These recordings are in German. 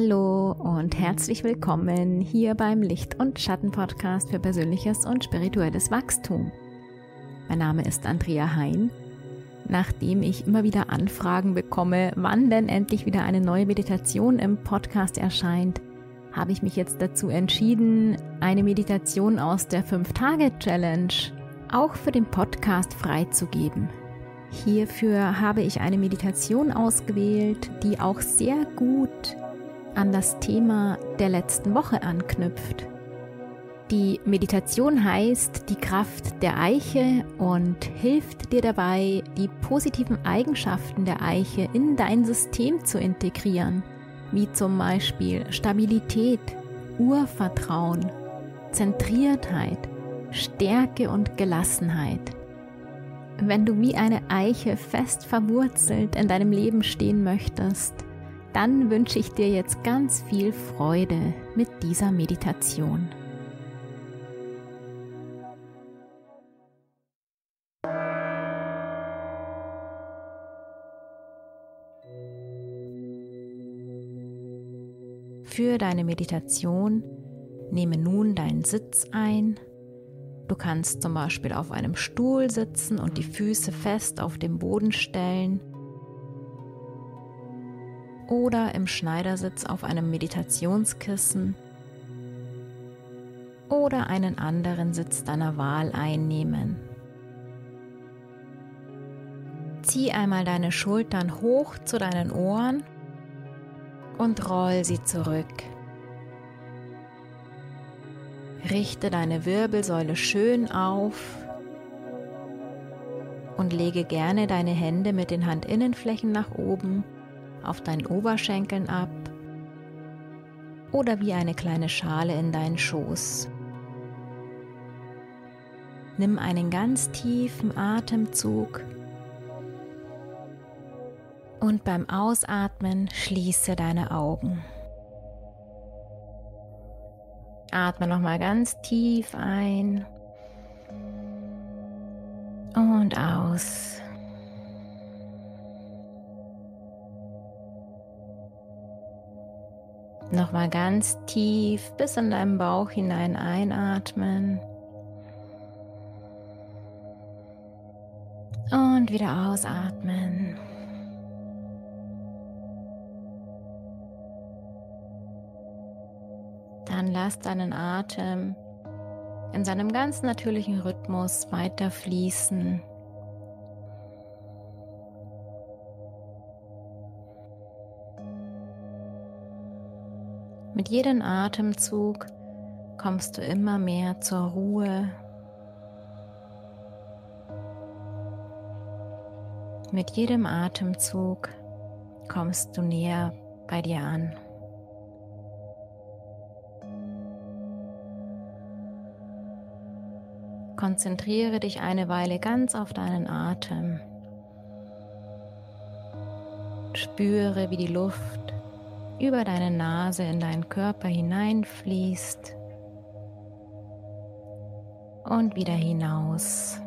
Hallo und herzlich willkommen hier beim Licht- und Schatten-Podcast für persönliches und spirituelles Wachstum. Mein Name ist Andrea Hein. Nachdem ich immer wieder Anfragen bekomme, wann denn endlich wieder eine neue Meditation im Podcast erscheint, habe ich mich jetzt dazu entschieden, eine Meditation aus der 5-Tage-Challenge auch für den Podcast freizugeben. Hierfür habe ich eine Meditation ausgewählt, die auch sehr gut an das Thema der letzten Woche anknüpft. Die Meditation heißt die Kraft der Eiche und hilft dir dabei, die positiven Eigenschaften der Eiche in dein System zu integrieren, wie zum Beispiel Stabilität, Urvertrauen, Zentriertheit, Stärke und Gelassenheit. Wenn du wie eine Eiche fest verwurzelt in deinem Leben stehen möchtest, dann wünsche ich dir jetzt ganz viel Freude mit dieser Meditation. Für deine Meditation nehme nun deinen Sitz ein. Du kannst zum Beispiel auf einem Stuhl sitzen und die Füße fest auf dem Boden stellen oder im Schneidersitz auf einem Meditationskissen oder einen anderen Sitz deiner Wahl einnehmen. Zieh einmal deine Schultern hoch zu deinen Ohren und roll sie zurück. Richte deine Wirbelsäule schön auf und lege gerne deine Hände mit den Handinnenflächen nach oben auf deinen Oberschenkeln ab oder wie eine kleine Schale in deinen Schoß. Nimm einen ganz tiefen Atemzug und beim Ausatmen schließe deine Augen. Atme nochmal ganz tief ein und aus. Nochmal ganz tief bis in deinen Bauch hinein einatmen. Und wieder ausatmen. Dann lass deinen Atem in seinem ganz natürlichen Rhythmus weiter fließen. Mit jedem Atemzug kommst du immer mehr zur Ruhe. Mit jedem Atemzug kommst du näher bei dir an. Konzentriere dich eine Weile ganz auf deinen Atem. Spüre, wie die Luft über deine Nase in deinen Körper hineinfließt und wieder hinaus.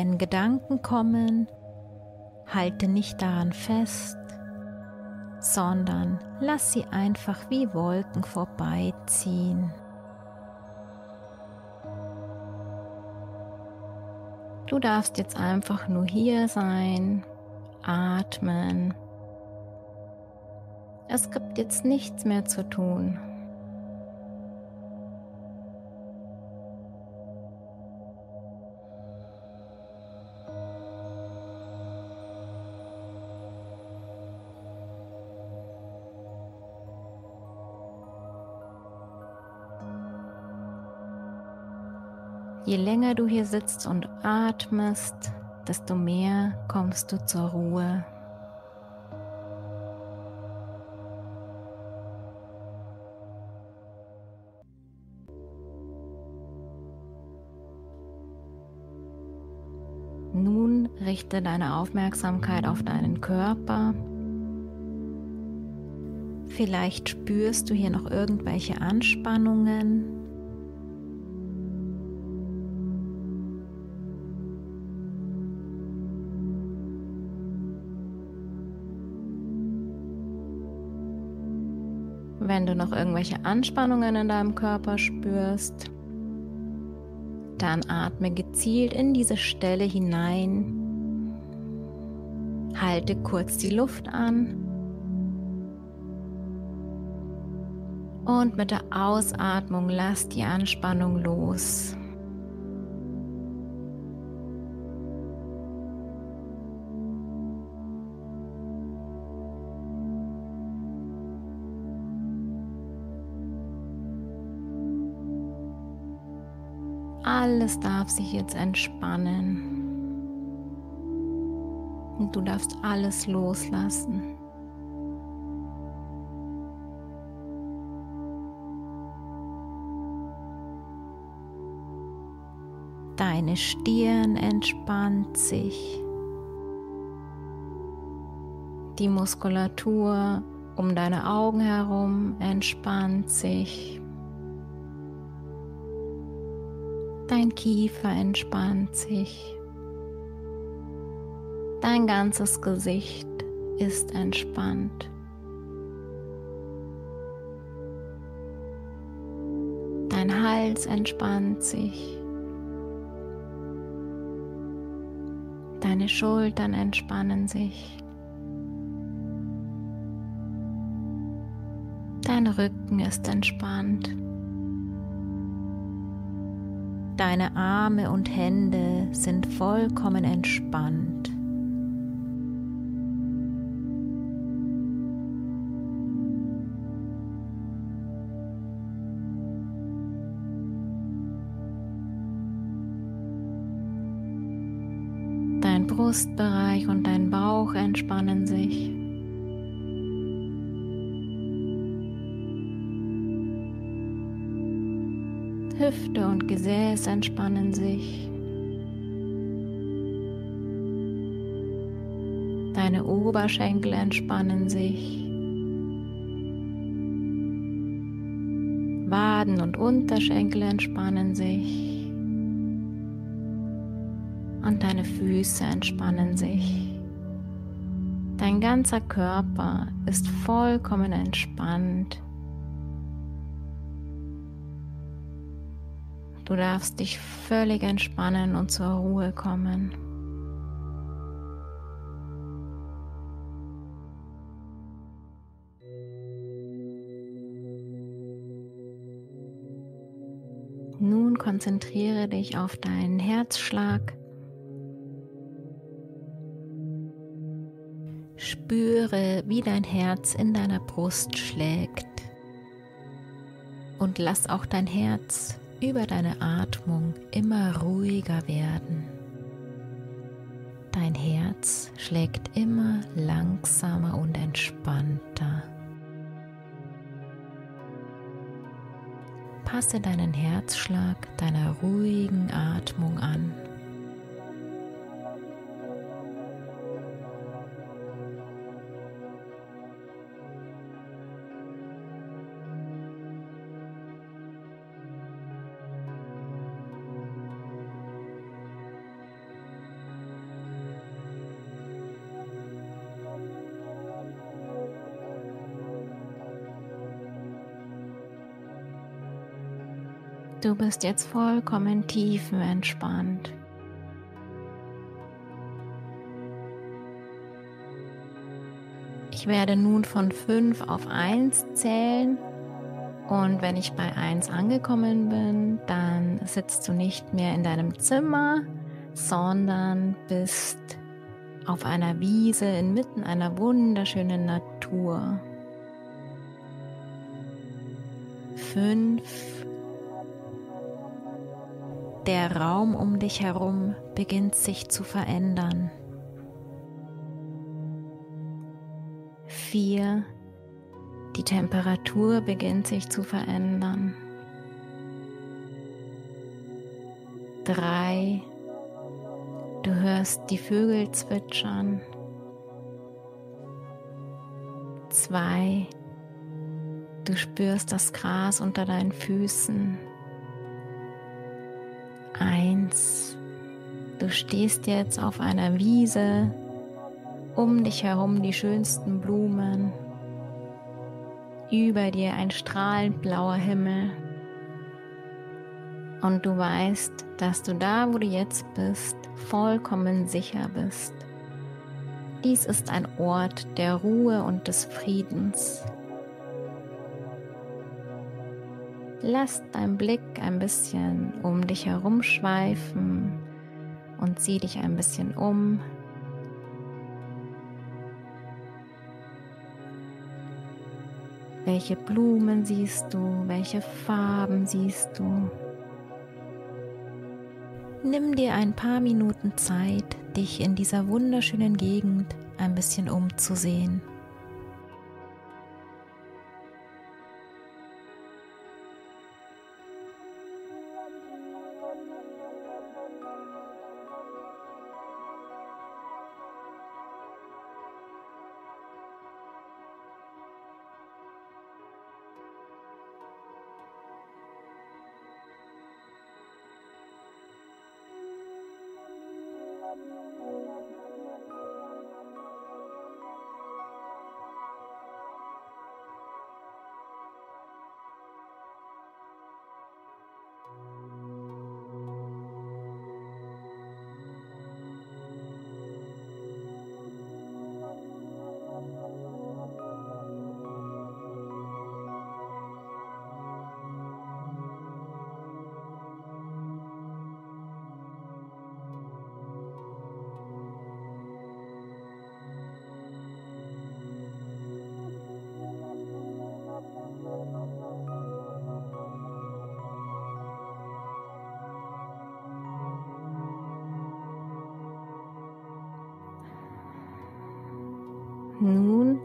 Wenn Gedanken kommen, halte nicht daran fest, sondern lass sie einfach wie Wolken vorbeiziehen. Du darfst jetzt einfach nur hier sein, atmen. Es gibt jetzt nichts mehr zu tun. Je länger du hier sitzt und atmest, desto mehr kommst du zur Ruhe. Nun richte deine Aufmerksamkeit auf deinen Körper. Vielleicht spürst du hier noch irgendwelche Anspannungen. Wenn du noch irgendwelche Anspannungen in deinem Körper spürst, dann atme gezielt in diese Stelle hinein. Halte kurz die Luft an. Und mit der Ausatmung lass die Anspannung los. Alles darf sich jetzt entspannen. Und du darfst alles loslassen. Deine Stirn entspannt sich. Die Muskulatur um deine Augen herum entspannt sich. Dein Kiefer entspannt sich. Dein ganzes Gesicht ist entspannt. Dein Hals entspannt sich. Deine Schultern entspannen sich. Dein Rücken ist entspannt. Deine Arme und Hände sind vollkommen entspannt. Dein Brustbereich und dein Bauch entspannen sich. Hüfte und Gesäß entspannen sich. Deine Oberschenkel entspannen sich. Waden und Unterschenkel entspannen sich. Und deine Füße entspannen sich. Dein ganzer Körper ist vollkommen entspannt. Du darfst dich völlig entspannen und zur Ruhe kommen. Nun konzentriere dich auf deinen Herzschlag. Spüre, wie dein Herz in deiner Brust schlägt. Und lass auch dein Herz über deine Atmung immer ruhiger werden. Dein Herz schlägt immer langsamer und entspannter. Passe deinen Herzschlag deiner ruhigen Atmung an. Du bist jetzt vollkommen tiefenentspannt. Ich werde nun von 5 auf 1 zählen und wenn ich bei 1 angekommen bin, dann sitzt du nicht mehr in deinem Zimmer, sondern bist auf einer Wiese inmitten einer wunderschönen Natur. 5 der Raum um dich herum beginnt sich zu verändern. Vier, die Temperatur beginnt sich zu verändern. Drei, Du hörst die Vögel zwitschern. Zwei. Du spürst das Gras unter deinen Füßen. Du stehst jetzt auf einer Wiese, um dich herum die schönsten Blumen, über dir ein strahlend blauer Himmel. Und du weißt, dass du da, wo du jetzt bist, vollkommen sicher bist. Dies ist ein Ort der Ruhe und des Friedens. Lass dein Blick ein bisschen um dich herum schweifen und sieh dich ein bisschen um. Welche Blumen siehst du? Welche Farben siehst du? Nimm dir ein paar Minuten Zeit, dich in dieser wunderschönen Gegend ein bisschen umzusehen. Nun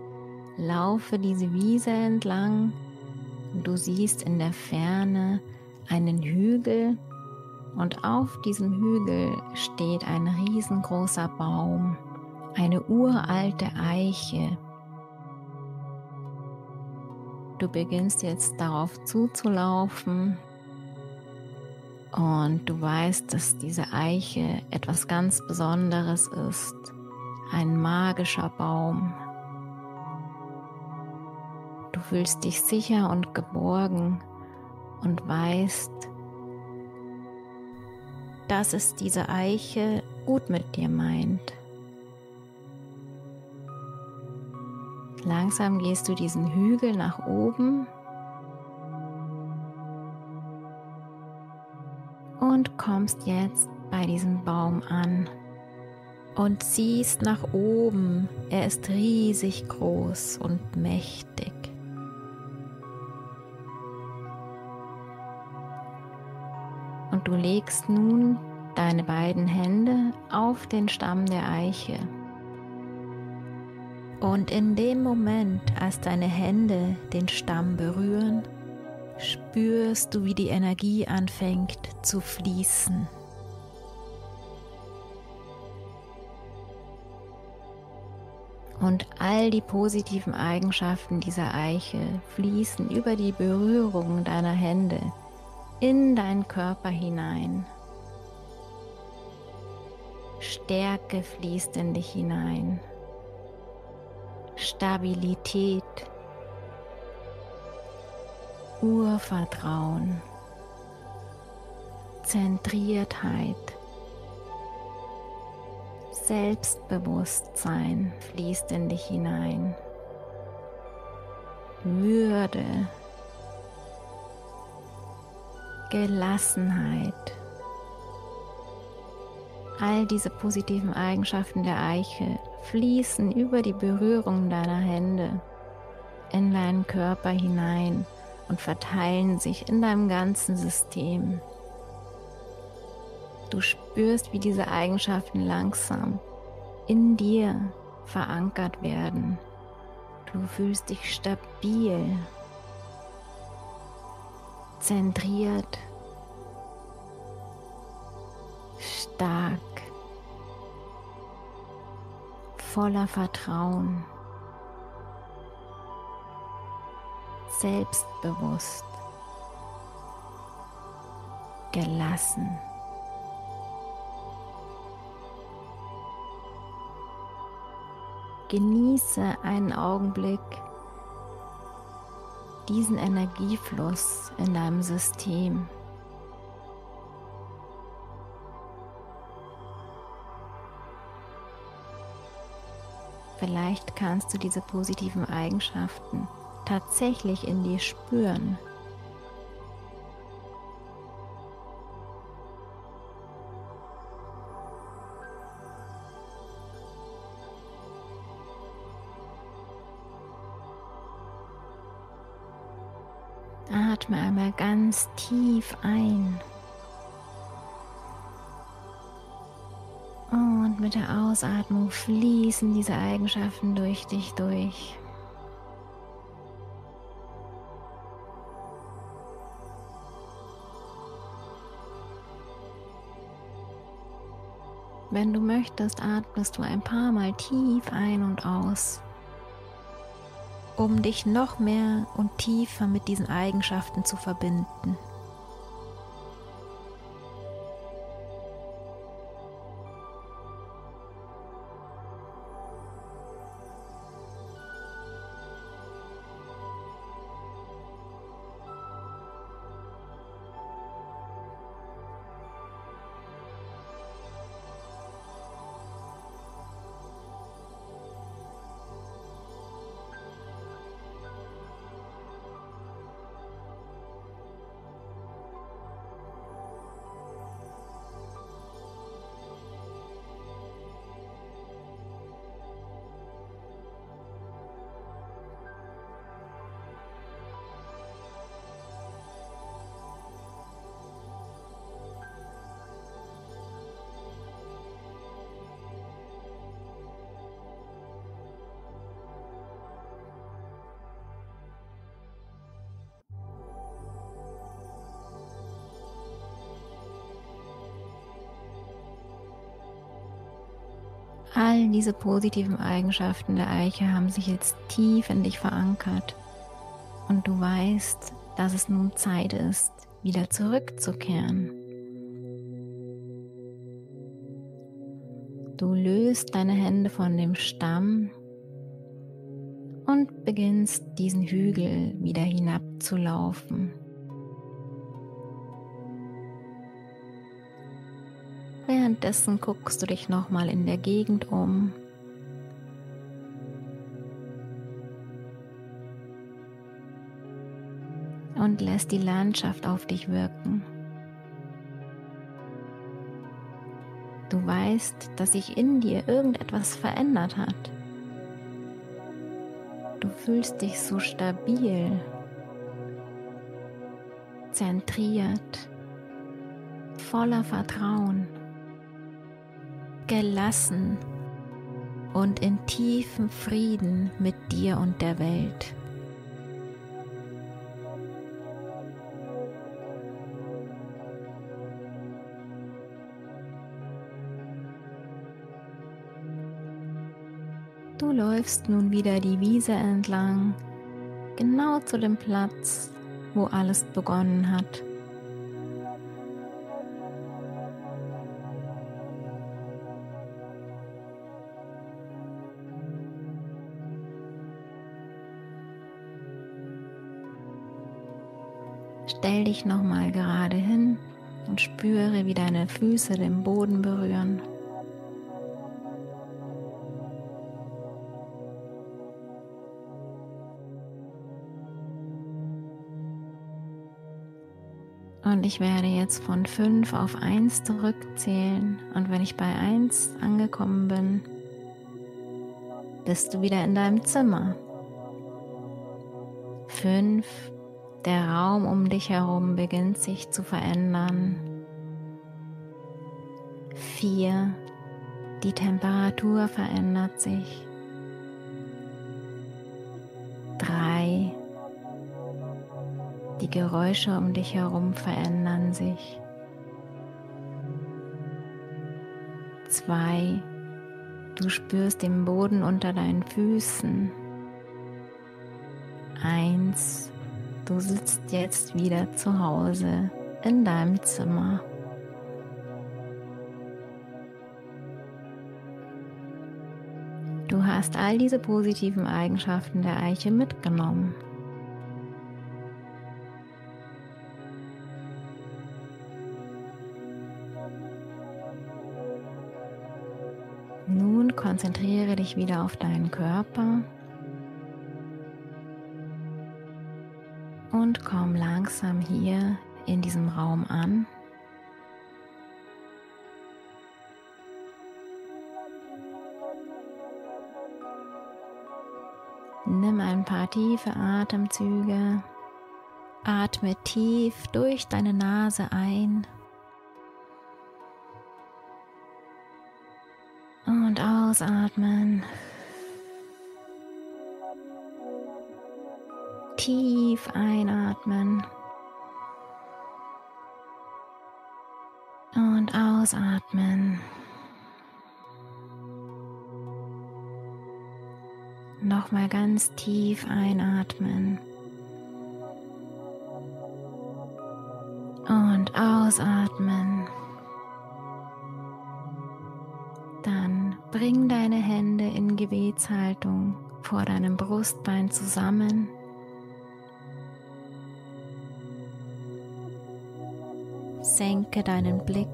laufe diese Wiese entlang. Du siehst in der Ferne einen Hügel und auf diesem Hügel steht ein riesengroßer Baum, eine uralte Eiche. Du beginnst jetzt darauf zuzulaufen und du weißt, dass diese Eiche etwas ganz Besonderes ist, ein magischer Baum fühlst dich sicher und geborgen und weißt, dass es diese Eiche gut mit dir meint. Langsam gehst du diesen Hügel nach oben und kommst jetzt bei diesem Baum an und siehst nach oben. Er ist riesig groß und mächtig. Und du legst nun deine beiden Hände auf den Stamm der Eiche. Und in dem Moment, als deine Hände den Stamm berühren, spürst du, wie die Energie anfängt zu fließen. Und all die positiven Eigenschaften dieser Eiche fließen über die Berührung deiner Hände in deinen Körper hinein. Stärke fließt in dich hinein. Stabilität. Urvertrauen. Zentriertheit. Selbstbewusstsein fließt in dich hinein. Würde Gelassenheit. All diese positiven Eigenschaften der Eiche fließen über die Berührung deiner Hände in deinen Körper hinein und verteilen sich in deinem ganzen System. Du spürst, wie diese Eigenschaften langsam in dir verankert werden. Du fühlst dich stabil zentriert, stark, voller Vertrauen, selbstbewusst, gelassen. Genieße einen Augenblick diesen Energiefluss in deinem System. Vielleicht kannst du diese positiven Eigenschaften tatsächlich in dir spüren. Atme einmal ganz tief ein. Und mit der Ausatmung fließen diese Eigenschaften durch dich durch. Wenn du möchtest, atmest du ein paar Mal tief ein und aus um dich noch mehr und tiefer mit diesen Eigenschaften zu verbinden. All diese positiven Eigenschaften der Eiche haben sich jetzt tief in dich verankert und du weißt, dass es nun Zeit ist, wieder zurückzukehren. Du löst deine Hände von dem Stamm und beginnst diesen Hügel wieder hinabzulaufen. Währenddessen guckst du dich nochmal in der Gegend um. Und lässt die Landschaft auf dich wirken. Du weißt, dass sich in dir irgendetwas verändert hat. Du fühlst dich so stabil, zentriert, voller Vertrauen gelassen und in tiefem Frieden mit dir und der Welt. Du läufst nun wieder die Wiese entlang, genau zu dem Platz, wo alles begonnen hat. Stell dich nochmal gerade hin und spüre, wie deine Füße den Boden berühren. Und ich werde jetzt von 5 auf 1 zurückzählen. Und wenn ich bei 1 angekommen bin, bist du wieder in deinem Zimmer. 5, der Raum um dich herum beginnt sich zu verändern. 4. Die Temperatur verändert sich. 3. Die Geräusche um dich herum verändern sich. 2. Du spürst den Boden unter deinen Füßen. Eins, du sitzt jetzt wieder zu Hause in deinem Zimmer. Du hast all diese positiven Eigenschaften der Eiche mitgenommen. Nun konzentriere dich wieder auf deinen Körper und komm langsam hier in diesem Raum an. Nimm ein paar tiefe Atemzüge. Atme tief durch deine Nase ein und ausatmen. Tief einatmen und ausatmen. Nochmal ganz tief einatmen. Und ausatmen. Dann bring deine Hände in Gebetshaltung vor deinem Brustbein zusammen. Senke deinen Blick.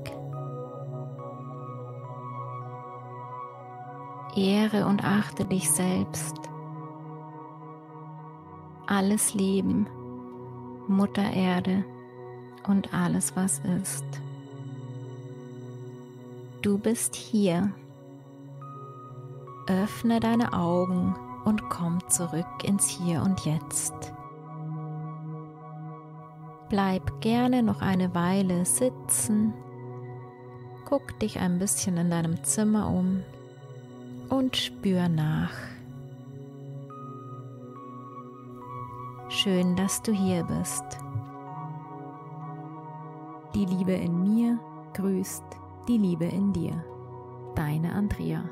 Ehre und achte dich selbst. Alles Leben, Mutter Erde und alles, was ist. Du bist hier. Öffne deine Augen und komm zurück ins Hier und Jetzt. Bleib gerne noch eine Weile sitzen, guck dich ein bisschen in deinem Zimmer um und spür nach. Schön, dass du hier bist. Die Liebe in mir grüßt die Liebe in dir. Deine Andrea.